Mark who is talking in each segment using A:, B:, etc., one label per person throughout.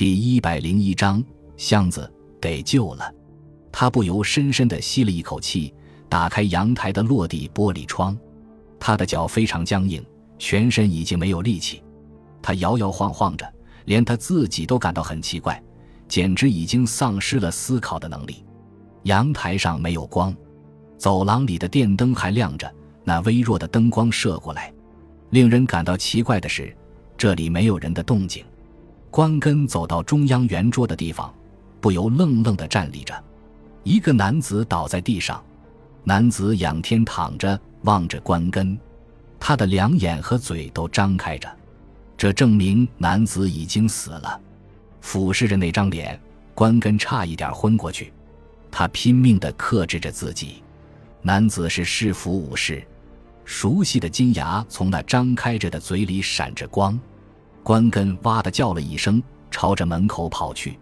A: 第一百零一章，箱子得救了。他不由深深地吸了一口气，打开阳台的落地玻璃窗。他的脚非常僵硬，全身已经没有力气。他摇摇晃晃着，连他自己都感到很奇怪，简直已经丧失了思考的能力。阳台上没有光，走廊里的电灯还亮着，那微弱的灯光射过来。令人感到奇怪的是，这里没有人的动静。关根走到中央圆桌的地方，不由愣愣地站立着。一个男子倒在地上，男子仰天躺着，望着关根，他的两眼和嘴都张开着，这证明男子已经死了。俯视着那张脸，关根差一点昏过去。他拼命地克制着自己。男子是市府武士，熟悉的金牙从那张开着的嘴里闪着光。关根哇的叫了一声，朝着门口跑去。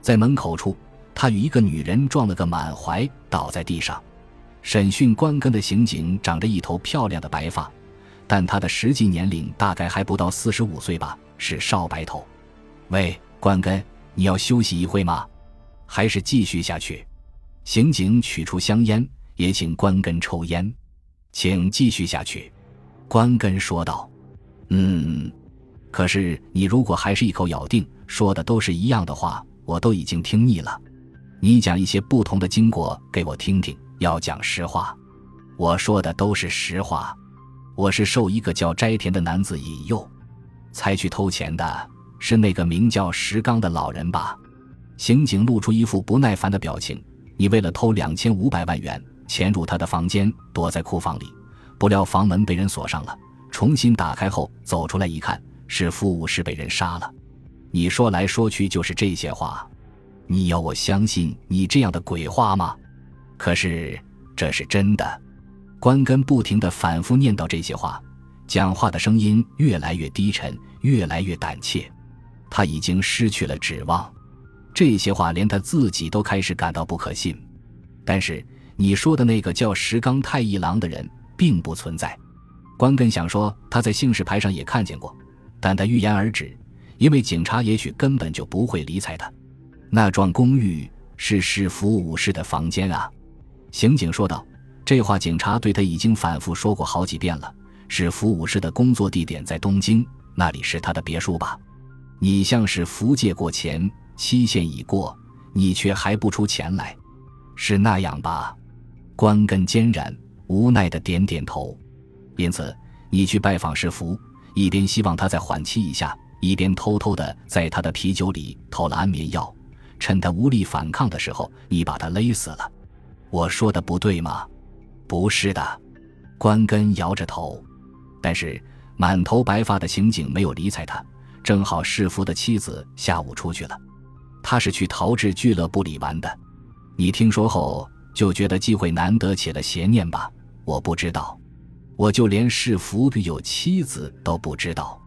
A: 在门口处，他与一个女人撞了个满怀，倒在地上。审讯关根的刑警长着一头漂亮的白发，但他的实际年龄大概还不到四十五岁吧，是少白头。喂，关根，你要休息一会吗？还是继续下去？刑警取出香烟，也请关根抽烟。请继续下去，关根说道。嗯。可是你如果还是一口咬定说的都是一样的话，我都已经听腻了。你讲一些不同的经过给我听听，要讲实话。我说的都是实话。我是受一个叫斋田的男子引诱，才去偷钱的。是那个名叫石刚的老人吧？刑警露出一副不耐烦的表情。你为了偷两千五百万元，潜入他的房间，躲在库房里，不料房门被人锁上了。重新打开后，走出来一看。是副武士被人杀了，你说来说去就是这些话，你要我相信你这样的鬼话吗？可是这是真的。关根不停地反复念叨这些话，讲话的声音越来越低沉，越来越胆怯。他已经失去了指望，这些话连他自己都开始感到不可信。但是你说的那个叫石冈太一郎的人并不存在。关根想说他在姓氏牌上也看见过。但他欲言而止，因为警察也许根本就不会理睬他。那幢公寓是市府武士的房间啊，刑警说道。这话警察对他已经反复说过好几遍了。市府武士的工作地点在东京，那里是他的别墅吧？你向市府借过钱，期限已过，你却还不出钱来，是那样吧？关根坚然无奈的点点头。因此，你去拜访市府。一边希望他再缓期一下，一边偷偷的在他的啤酒里偷了安眠药，趁他无力反抗的时候，你把他勒死了。我说的不对吗？不是的，关根摇着头。但是满头白发的刑警没有理睬他。正好世福的妻子下午出去了，他是去陶制俱乐部里玩的。你听说后就觉得机会难得，起了邪念吧？我不知道。我就连是福有妻子都不知道，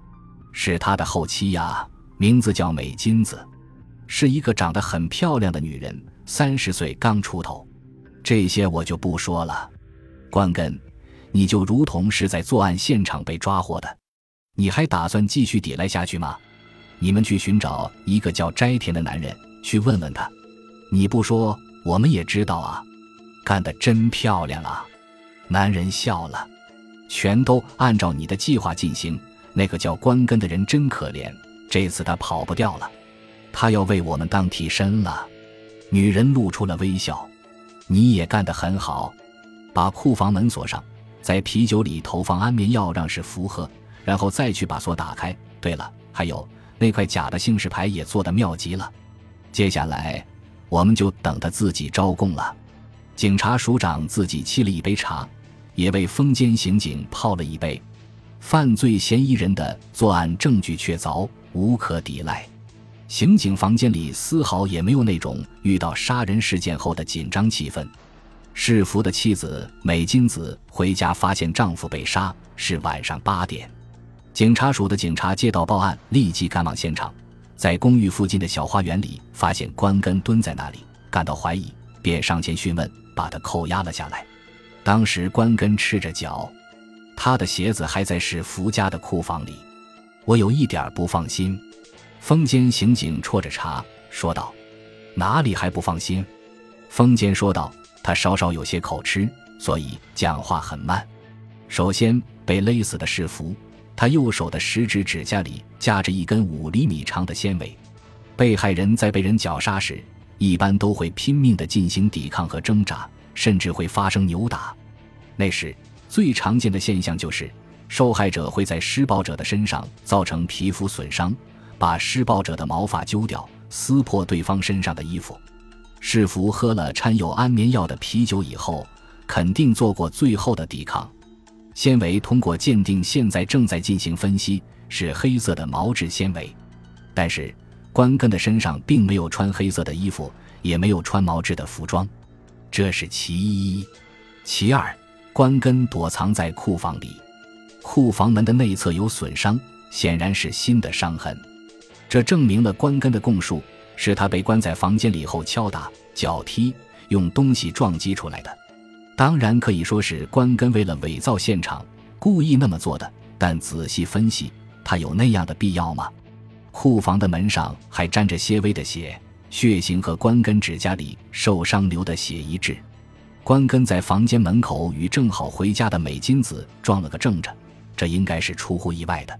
A: 是他的后妻呀，名字叫美金子，是一个长得很漂亮的女人，三十岁刚出头。这些我就不说了。关根，你就如同是在作案现场被抓获的，你还打算继续抵赖下去吗？你们去寻找一个叫斋田的男人，去问问他。你不说，我们也知道啊。干得真漂亮啊！男人笑了。全都按照你的计划进行。那个叫关根的人真可怜，这次他跑不掉了，他要为我们当替身了。女人露出了微笑。你也干得很好，把库房门锁上，在啤酒里投放安眠药，让是符合，然后再去把锁打开。对了，还有那块假的姓氏牌也做得妙极了。接下来，我们就等他自己招供了。警察署长自己沏了一杯茶。也为封监刑警泡了一杯。犯罪嫌疑人的作案证据确凿，无可抵赖。刑警房间里丝毫也没有那种遇到杀人事件后的紧张气氛。世福的妻子美金子回家发现丈夫被杀，是晚上八点。警察署的警察接到报案，立即赶往现场，在公寓附近的小花园里发现关根蹲在那里，感到怀疑，便上前询问，把他扣押了下来。当时关根赤着脚，他的鞋子还在史福家的库房里。我有一点不放心。风间刑警啜着茶说道：“哪里还不放心？”风间说道：“他稍稍有些口吃，所以讲话很慢。首先被勒死的是福，他右手的食指指甲里夹着一根五厘米长的纤维。被害人在被人绞杀时，一般都会拼命地进行抵抗和挣扎，甚至会发生扭打。那时最常见的现象就是，受害者会在施暴者的身上造成皮肤损伤，把施暴者的毛发揪掉，撕破对方身上的衣服。是福喝了掺有安眠药的啤酒以后，肯定做过最后的抵抗。纤维通过鉴定，现在正在进行分析，是黑色的毛质纤维。但是关根的身上并没有穿黑色的衣服，也没有穿毛质的服装，这是其一。其二，关根躲藏在库房里，库房门的内侧有损伤，显然是新的伤痕。这证明了关根的供述。是他被关在房间里后敲打、脚踢、用东西撞击出来的。当然可以说是关根为了伪造现场故意那么做的。但仔细分析，他有那样的必要吗？库房的门上还沾着些微的血，血型和关根指甲里受伤流的血一致。关根在房间门口与正好回家的美金子撞了个正着，这应该是出乎意外的。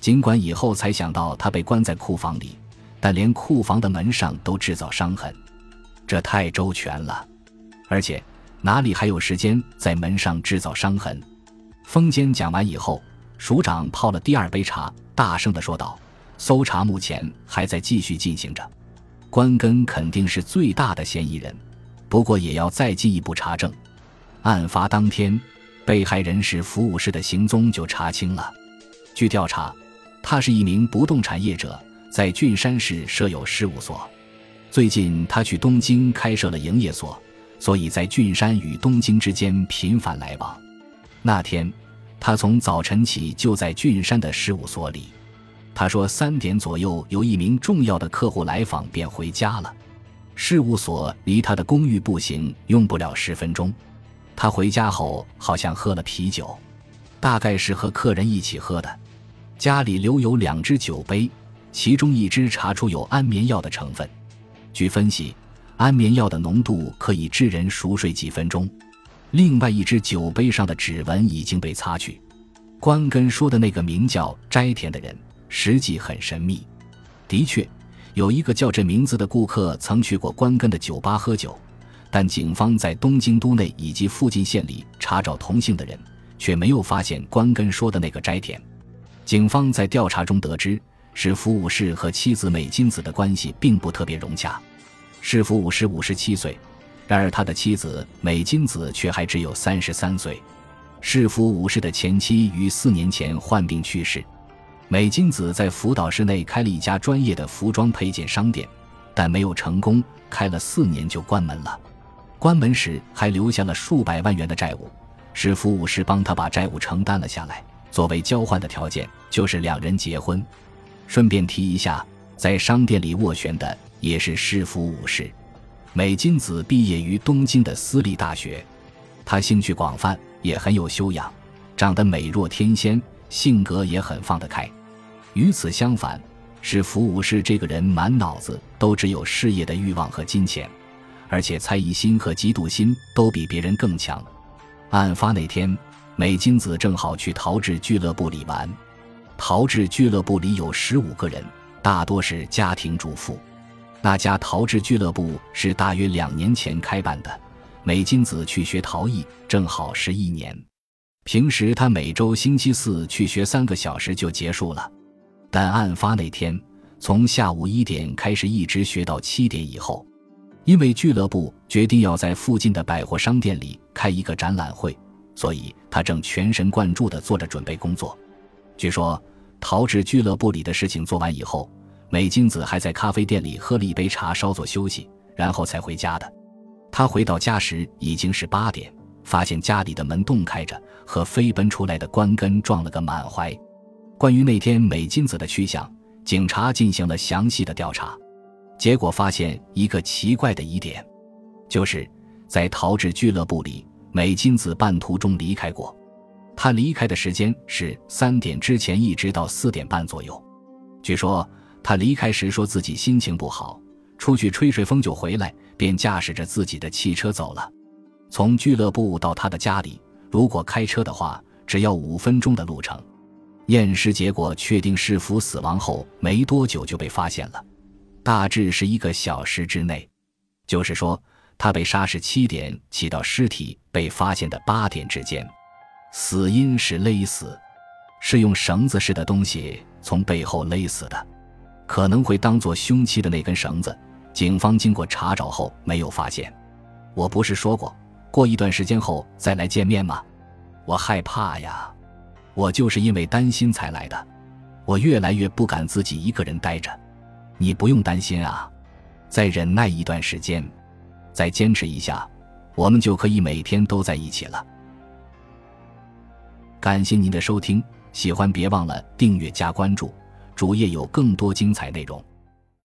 A: 尽管以后才想到他被关在库房里。但连库房的门上都制造伤痕，这太周全了。而且哪里还有时间在门上制造伤痕？风间讲完以后，署长泡了第二杯茶，大声地说道：“搜查目前还在继续进行着，关根肯定是最大的嫌疑人，不过也要再进一步查证。案发当天，被害人是服务室的行踪就查清了。据调查，他是一名不动产业者。”在郡山市设有事务所，最近他去东京开设了营业所，所以在郡山与东京之间频繁来往。那天，他从早晨起就在郡山的事务所里。他说，三点左右有一名重要的客户来访，便回家了。事务所离他的公寓步行用不了十分钟。他回家后好像喝了啤酒，大概是和客人一起喝的。家里留有两只酒杯。其中一只查出有安眠药的成分，据分析，安眠药的浓度可以致人熟睡几分钟。另外一只酒杯上的指纹已经被擦去。关根说的那个名叫斋田的人，实际很神秘。的确，有一个叫这名字的顾客曾去过关根的酒吧喝酒，但警方在东京都内以及附近县里查找同姓的人，却没有发现关根说的那个斋田。警方在调查中得知。是福武士和妻子美金子的关系并不特别融洽。是福武士五十七岁，然而他的妻子美金子却还只有三十三岁。是福武士的前妻于四年前患病去世。美金子在福岛市内开了一家专业的服装配件商店，但没有成功，开了四年就关门了。关门时还留下了数百万元的债务，是福武士帮他把债务承担了下来。作为交换的条件，就是两人结婚。顺便提一下，在商店里斡旋的也是师傅武士。美金子毕业于东京的私立大学，他兴趣广泛，也很有修养，长得美若天仙，性格也很放得开。与此相反，是福武士这个人满脑子都只有事业的欲望和金钱，而且猜疑心和嫉妒心都比别人更强。案发那天，美金子正好去陶制俱乐部里玩。陶制俱乐部里有十五个人，大多是家庭主妇。那家陶制俱乐部是大约两年前开办的。美金子去学陶艺，正好是一年。平时他每周星期四去学三个小时就结束了，但案发那天，从下午一点开始一直学到七点以后。因为俱乐部决定要在附近的百货商店里开一个展览会，所以他正全神贯注地做着准备工作。据说。陶制俱乐部里的事情做完以后，美金子还在咖啡店里喝了一杯茶，稍作休息，然后才回家的。他回到家时已经是八点，发现家里的门洞开着，和飞奔出来的关根撞了个满怀。关于那天美金子的去向，警察进行了详细的调查，结果发现一个奇怪的疑点，就是在陶制俱乐部里，美金子半途中离开过。他离开的时间是三点之前，一直到四点半左右。据说他离开时说自己心情不好，出去吹吹风就回来，便驾驶着自己的汽车走了。从俱乐部到他的家里，如果开车的话，只要五分钟的路程。验尸结果确定，是否死亡后没多久就被发现了，大致是一个小时之内。就是说，他被杀是七点起到尸体被发现的八点之间。死因是勒死，是用绳子似的东西从背后勒死的，可能会当做凶器的那根绳子。警方经过查找后没有发现。我不是说过，过一段时间后再来见面吗？我害怕呀。我就是因为担心才来的，我越来越不敢自己一个人待着。你不用担心啊，再忍耐一段时间，再坚持一下，我们就可以每天都在一起了。感谢您的收听，喜欢别忘了订阅加关注，主页有更多精彩内容。